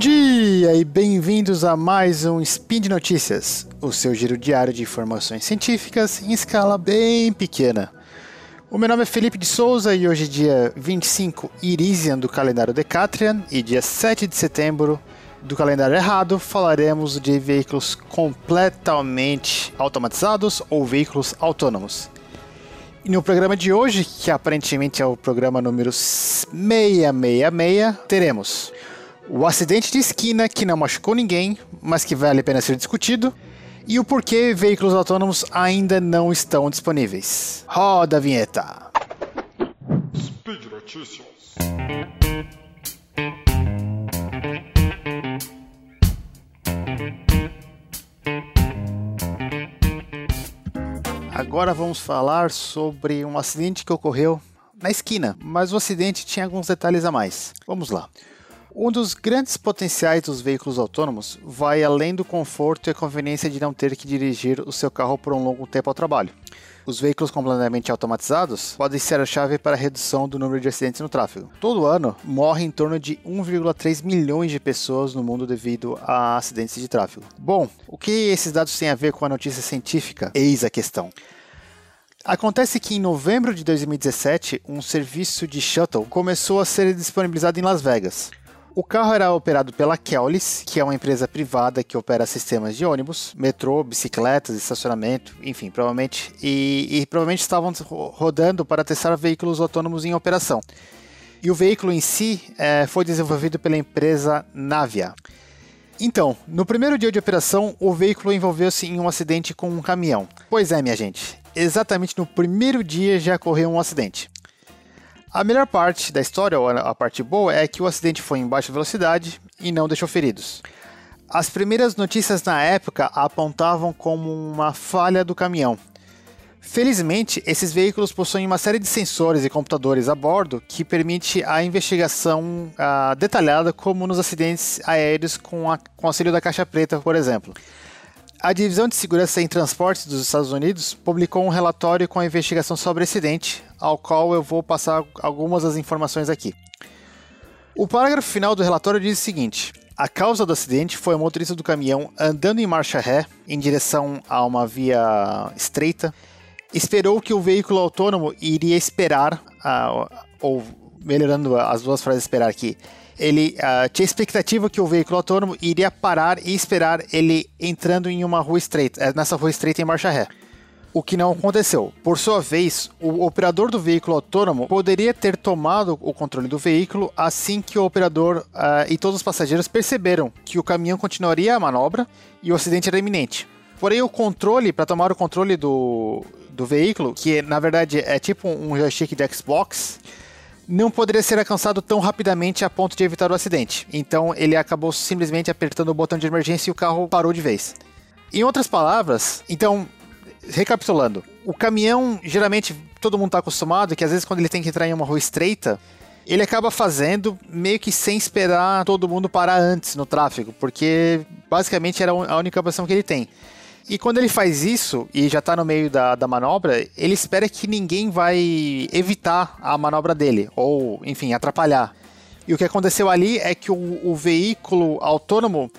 dia e bem-vindos a mais um Spin de Notícias, o seu giro diário de informações científicas em escala bem pequena. O meu nome é Felipe de Souza e hoje é dia 25 Irisian do calendário Decatrian e dia 7 de setembro do calendário errado falaremos de veículos completamente automatizados ou veículos autônomos. E no programa de hoje, que aparentemente é o programa número 666, teremos o acidente de esquina que não machucou ninguém, mas que vale a pena ser discutido, e o porquê veículos autônomos ainda não estão disponíveis. Roda a vinheta! Speed Notícias. Agora vamos falar sobre um acidente que ocorreu na esquina, mas o acidente tinha alguns detalhes a mais. Vamos lá. Um dos grandes potenciais dos veículos autônomos vai além do conforto e a conveniência de não ter que dirigir o seu carro por um longo tempo ao trabalho. Os veículos completamente automatizados podem ser a chave para a redução do número de acidentes no tráfego. Todo ano, morre em torno de 1,3 milhões de pessoas no mundo devido a acidentes de tráfego. Bom, o que esses dados têm a ver com a notícia científica? Eis a questão. Acontece que em novembro de 2017, um serviço de shuttle começou a ser disponibilizado em Las Vegas. O carro era operado pela Keolis, que é uma empresa privada que opera sistemas de ônibus, metrô, bicicletas, estacionamento, enfim, provavelmente e, e provavelmente estavam rodando para testar veículos autônomos em operação. E o veículo em si é, foi desenvolvido pela empresa Navia. Então, no primeiro dia de operação, o veículo envolveu-se em um acidente com um caminhão. Pois é, minha gente, exatamente no primeiro dia já ocorreu um acidente. A melhor parte da história, ou a parte boa, é que o acidente foi em baixa velocidade e não deixou feridos. As primeiras notícias na época apontavam como uma falha do caminhão. Felizmente, esses veículos possuem uma série de sensores e computadores a bordo que permite a investigação uh, detalhada, como nos acidentes aéreos com, a, com auxílio da caixa preta, por exemplo. A Divisão de Segurança em Transportes dos Estados Unidos publicou um relatório com a investigação sobre o acidente, ao qual eu vou passar algumas das informações aqui. O parágrafo final do relatório diz o seguinte: a causa do acidente foi o motorista do caminhão andando em marcha ré em direção a uma via estreita, esperou que o veículo autônomo iria esperar, ou melhorando as duas frases esperar aqui, ele uh, tinha expectativa que o veículo autônomo iria parar e esperar ele entrando em uma rua estreita, eh, nessa rua estreita em marcha ré. O que não aconteceu. Por sua vez, o operador do veículo autônomo poderia ter tomado o controle do veículo assim que o operador uh, e todos os passageiros perceberam que o caminhão continuaria a manobra e o acidente era iminente. Porém, o controle, para tomar o controle do, do veículo, que na verdade é tipo um joystick de Xbox, não poderia ser alcançado tão rapidamente a ponto de evitar o acidente. Então ele acabou simplesmente apertando o botão de emergência e o carro parou de vez. Em outras palavras, então, recapitulando, o caminhão geralmente todo mundo está acostumado que às vezes quando ele tem que entrar em uma rua estreita, ele acaba fazendo meio que sem esperar todo mundo parar antes no tráfego, porque basicamente era a única opção que ele tem. E quando ele faz isso e já está no meio da, da manobra, ele espera que ninguém vai evitar a manobra dele, ou, enfim, atrapalhar. E o que aconteceu ali é que o, o veículo autônomo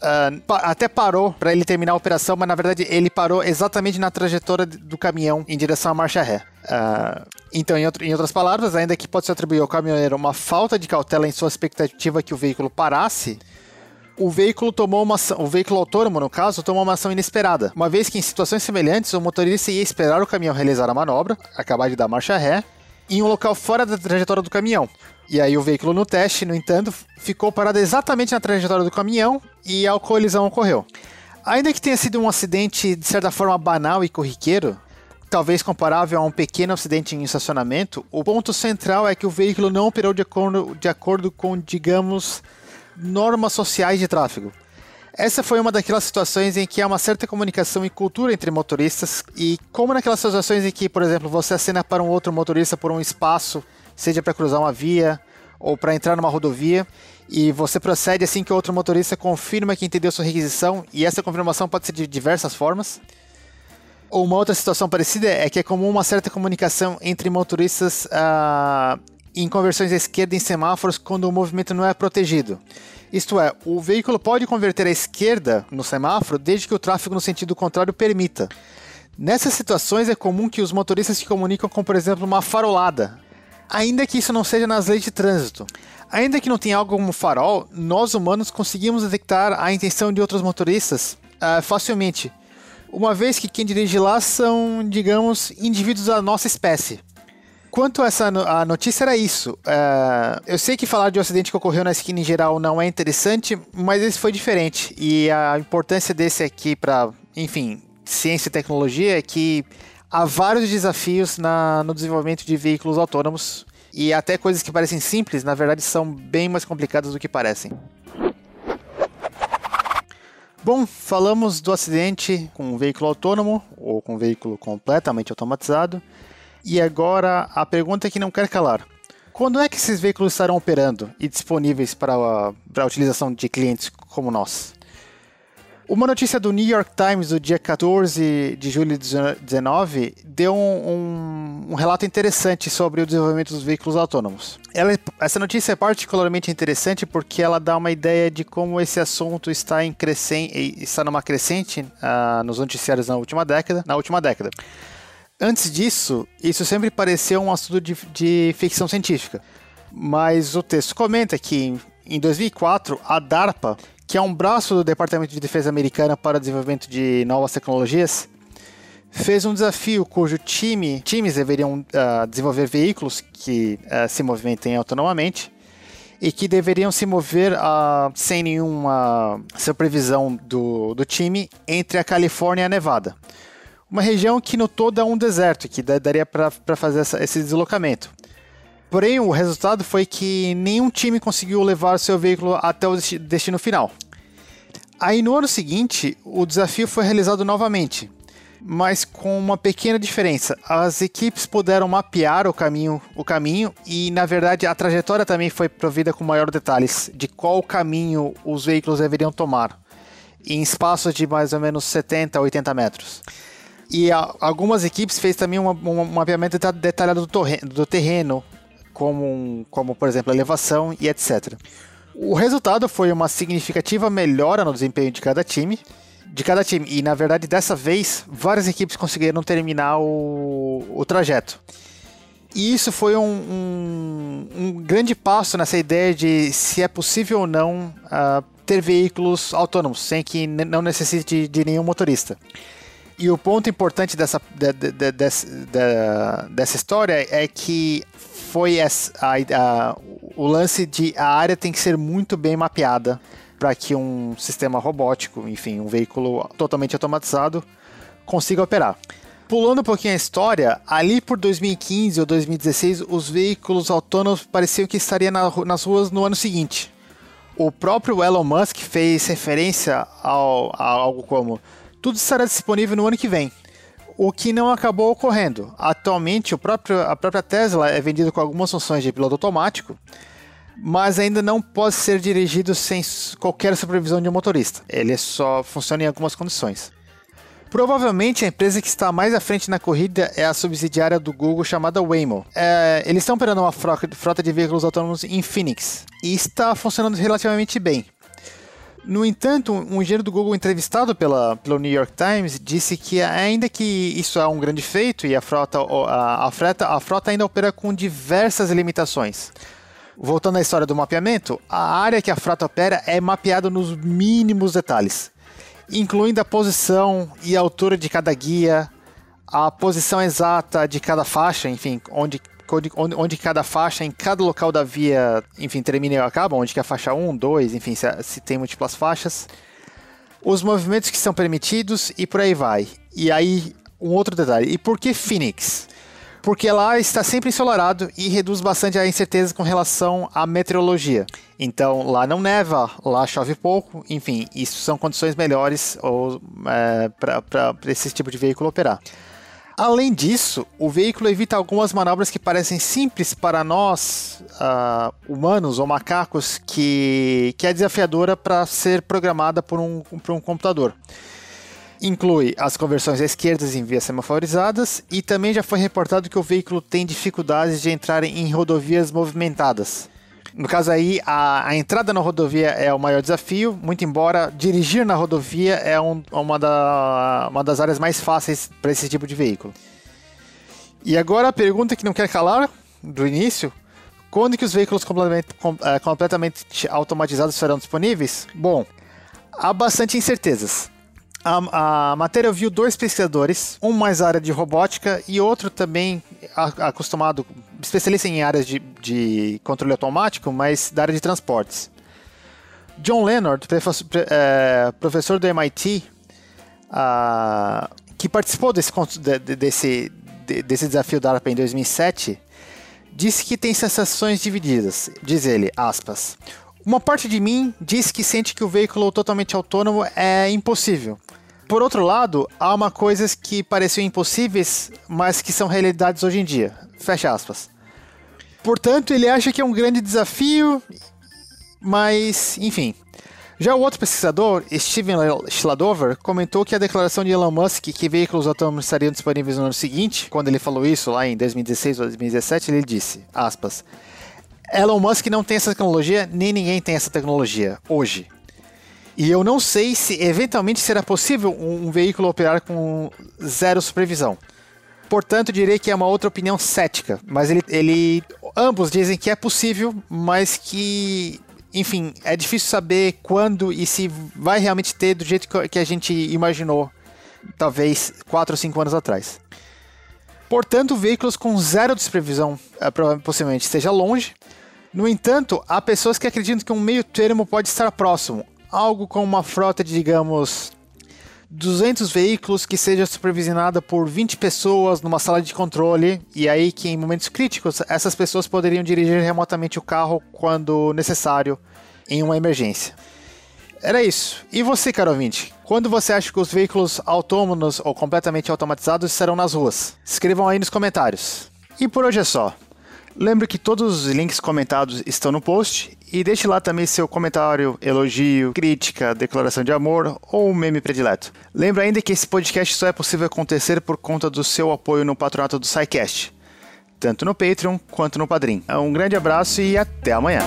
uh, até parou para ele terminar a operação, mas na verdade ele parou exatamente na trajetória do caminhão em direção à marcha ré. Uh, então, em, outro, em, outras palavras, ainda que pode se atribuir ao caminhoneiro uma falta de cautela em sua expectativa que o veículo parasse, o veículo tomou uma ação, o veículo autônomo, no caso, tomou uma ação inesperada, uma vez que em situações semelhantes o motorista ia esperar o caminhão realizar a manobra, acabar de dar marcha ré, em um local fora da trajetória do caminhão. E aí o veículo no teste, no entanto, ficou parado exatamente na trajetória do caminhão e a colisão ocorreu. Ainda que tenha sido um acidente de certa forma banal e corriqueiro, talvez comparável a um pequeno acidente em estacionamento, o ponto central é que o veículo não operou de acordo, de acordo com, digamos, normas sociais de tráfego. Essa foi uma daquelas situações em que há uma certa comunicação e cultura entre motoristas, e como naquelas situações em que, por exemplo, você acena para um outro motorista por um espaço, seja para cruzar uma via ou para entrar numa rodovia, e você procede assim que o outro motorista confirma que entendeu sua requisição, e essa confirmação pode ser de diversas formas. Uma outra situação parecida é que é comum uma certa comunicação entre motoristas uh, em conversões à esquerda em semáforos quando o movimento não é protegido. Isto é, o veículo pode converter à esquerda no semáforo desde que o tráfego no sentido contrário permita. Nessas situações é comum que os motoristas se comunicam com, por exemplo, uma farolada, ainda que isso não seja nas leis de trânsito. Ainda que não tenha algo como farol, nós humanos conseguimos detectar a intenção de outros motoristas uh, facilmente, uma vez que quem dirige lá são, digamos, indivíduos da nossa espécie. Quanto a essa a notícia era isso. Uh, eu sei que falar de um acidente que ocorreu na esquina em geral não é interessante, mas esse foi diferente. E a importância desse aqui para, enfim, ciência e tecnologia é que há vários desafios na, no desenvolvimento de veículos autônomos e até coisas que parecem simples, na verdade são bem mais complicadas do que parecem. Bom, falamos do acidente com um veículo autônomo ou com um veículo completamente automatizado. E agora a pergunta que não quer calar: quando é que esses veículos estarão operando e disponíveis para a, para a utilização de clientes como nós? Uma notícia do New York Times do dia 14 de julho de 2019 deu um, um, um, relato interessante sobre o desenvolvimento dos veículos autônomos. Ela, essa notícia é particularmente interessante porque ela dá uma ideia de como esse assunto está, em crescente, está numa crescente uh, nos noticiários na última década. Na última década. Antes disso, isso sempre pareceu um assunto de, de ficção científica. Mas o texto comenta que em 2004 a DARPA, que é um braço do Departamento de Defesa americana para o desenvolvimento de novas tecnologias, fez um desafio cujo time, times deveriam uh, desenvolver veículos que uh, se movimentem autonomamente e que deveriam se mover uh, sem nenhuma supervisão do, do time entre a Califórnia e a Nevada uma região que no todo é um deserto, que daria para fazer essa, esse deslocamento. Porém, o resultado foi que nenhum time conseguiu levar seu veículo até o destino final. Aí no ano seguinte, o desafio foi realizado novamente, mas com uma pequena diferença. As equipes puderam mapear o caminho, o caminho e, na verdade, a trajetória também foi provida com maior detalhes de qual caminho os veículos deveriam tomar, em espaços de mais ou menos 70 a 80 metros. E a, algumas equipes fez também um, mapeamento detalhado do, do terreno, como, como por exemplo elevação e etc. O resultado foi uma significativa melhora no desempenho de cada time, de cada time. E na verdade dessa vez várias equipes conseguiram terminar o, o trajeto. E isso foi um, um, um, grande passo nessa ideia de se é possível ou não uh, ter veículos autônomos sem que não necessite de nenhum motorista. E o ponto importante dessa, de, de, de, dessa história é que foi essa, a, a, o lance de a área tem que ser muito bem mapeada para que um sistema robótico, enfim, um veículo totalmente automatizado, consiga operar. Pulando um pouquinho a história, ali por 2015 ou 2016, os veículos autônomos pareciam que estariam na, nas ruas no ano seguinte. O próprio Elon Musk fez referência ao, a algo como tudo estará disponível no ano que vem. O que não acabou ocorrendo. Atualmente, próprio, a própria Tesla é vendida com algumas funções de piloto automático, mas ainda não pode ser dirigido sem qualquer supervisão de um motorista. Ele só funciona em algumas condições. Provavelmente a empresa que está mais à frente na corrida é a subsidiária do Google chamada Waymo. É, eles estão operando uma frota de veículos autônomos em Phoenix e está funcionando relativamente bem. No entanto, um engenheiro do Google entrevistado pela, pelo New York Times disse que ainda que isso é um grande feito e a frota, a, a, frota, a frota ainda opera com diversas limitações. Voltando à história do mapeamento, a área que a frota opera é mapeada nos mínimos detalhes, incluindo a posição e a altura de cada guia, a posição exata de cada faixa, enfim, onde onde, onde cada faixa em cada local da via, enfim, termina e acaba, onde que é a faixa 1, 2, enfim, se, se tem múltiplas faixas. Os movimentos que são permitidos e por aí vai. E aí, um outro detalhe. E por que Phoenix? Porque lá está sempre ensolarado e reduz bastante a incerteza com relação à meteorologia. Então lá não neva, lá chove pouco, enfim, isso são condições melhores é, para esse tipo de veículo operar. Além disso, o veículo evita algumas manobras que parecem simples para nós, uh, humanos ou macacos, que, que é desafiadora para ser programada por um, por um computador. Inclui as conversões à esquerda em vias semaforizadas e também já foi reportado que o veículo tem dificuldades de entrar em rodovias movimentadas. No caso aí, a, a, entrada na rodovia é o maior desafio, muito embora dirigir na rodovia é um, uma, da, uma das áreas mais fáceis para esse tipo de veículo. E agora a pergunta que não quer calar, do início, quando que os veículos completamente, com, é, completamente automatizados serão disponíveis? Bom, há bastante incertezas. A, a, matéria viu dois pesquisadores, um mais área de robótica e outro também acostumado, especialista em áreas de, de controle automático, mas da área de transportes. John Leonard, professor, é, professor do MIT, uh, que participou desse, desse, desse desafio da ARPA em 2007, disse que tem sensações divididas. Diz ele, aspas. Uma parte de mim diz que sente que o veículo totalmente autônomo é impossível. Por outro lado, há uma coisas que pareciam impossíveis, mas que são realidades hoje em dia. Fecha aspas. Portanto, ele acha que é um grande desafio, mas, enfim. Já o outro pesquisador, Steven Schladover, comentou que a declaração de Elon Musk que veículos autônomos estariam disponíveis no ano seguinte, quando ele falou isso lá em 2016 ou 2017, ele disse, aspas, Elon Musk não tem essa tecnologia, nem ninguém tem essa tecnologia hoje. E eu não sei se eventualmente será possível um, veículo operar com zero supervisão. Portanto, direi que é uma outra opinião cética, mas ele, ele ambos dizem que é possível, mas que enfim, é difícil saber quando e se vai realmente ter do jeito que a gente imaginou, talvez 4 ou 5 anos atrás. Portanto, veículos com zero de supervisão é, possivelmente esteja longe. No entanto, há pessoas que acreditam que um meio termo pode estar próximo, algo como uma frota de, digamos, 200 veículos que seja supervisionada por 20 pessoas numa sala de controle e aí que em momentos críticos essas pessoas poderiam dirigir remotamente o carro quando necessário em uma emergência. Era isso. E você, caro ouvinte? Quando você acha que os veículos autônomos ou completamente automatizados serão nas ruas? Escrevam aí nos comentários. E por hoje é só. Lembre que todos os links comentados estão no post e deixe lá também seu comentário, elogio, crítica, declaração de amor ou meme predileto. Lembre ainda que esse podcast só é possível acontecer por conta do seu apoio no patronato do SciCast, tanto no Patreon quanto no Padrim. Um grande abraço e até amanhã.